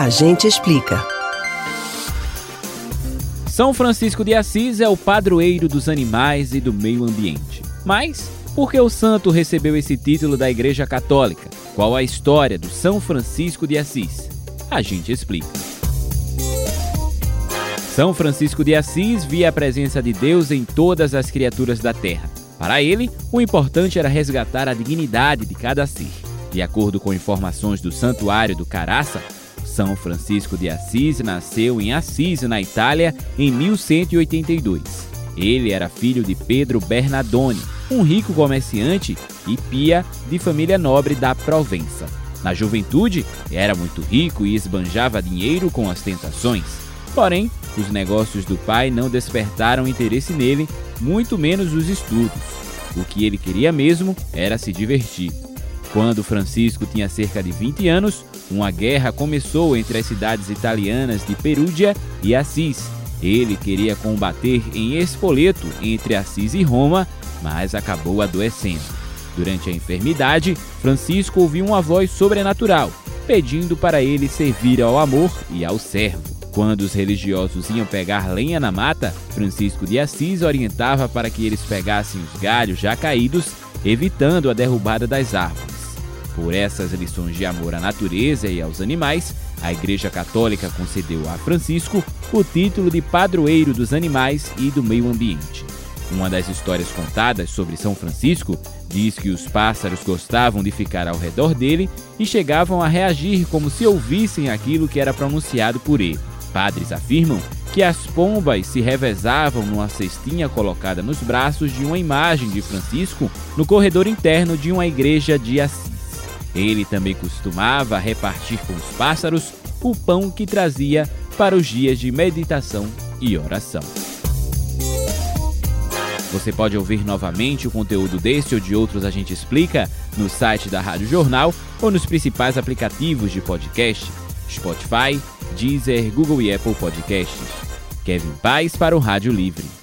A gente explica. São Francisco de Assis é o padroeiro dos animais e do meio ambiente. Mas por que o santo recebeu esse título da Igreja Católica? Qual a história do São Francisco de Assis? A gente explica. São Francisco de Assis via a presença de Deus em todas as criaturas da terra. Para ele, o importante era resgatar a dignidade de cada ser. De acordo com informações do Santuário do Caraça, São Francisco de Assis nasceu em Assis, na Itália, em 1182. Ele era filho de Pedro Bernardone, um rico comerciante, e Pia, de família nobre da Provença. Na juventude, era muito rico e esbanjava dinheiro com as tentações. Porém, os negócios do pai não despertaram interesse nele, muito menos os estudos. O que ele queria mesmo era se divertir. Quando Francisco tinha cerca de 20 anos, uma guerra começou entre as cidades italianas de Perúdia e Assis. Ele queria combater em Espoleto, entre Assis e Roma, mas acabou adoecendo. Durante a enfermidade, Francisco ouviu uma voz sobrenatural, pedindo para ele servir ao amor e ao servo. Quando os religiosos iam pegar lenha na mata, Francisco de Assis orientava para que eles pegassem os galhos já caídos, evitando a derrubada das árvores. Por essas lições de amor à natureza e aos animais, a Igreja Católica concedeu a Francisco o título de padroeiro dos animais e do meio ambiente. Uma das histórias contadas sobre São Francisco diz que os pássaros gostavam de ficar ao redor dele e chegavam a reagir como se ouvissem aquilo que era pronunciado por ele. Padres afirmam que as pombas se revezavam numa cestinha colocada nos braços de uma imagem de Francisco no corredor interno de uma igreja de Assis. Ele também costumava repartir com os pássaros o pão que trazia para os dias de meditação e oração. Você pode ouvir novamente o conteúdo deste ou de outros A Gente Explica no site da Rádio Jornal ou nos principais aplicativos de podcast, Spotify, Deezer, Google e Apple Podcasts. Kevin Paz para o Rádio Livre.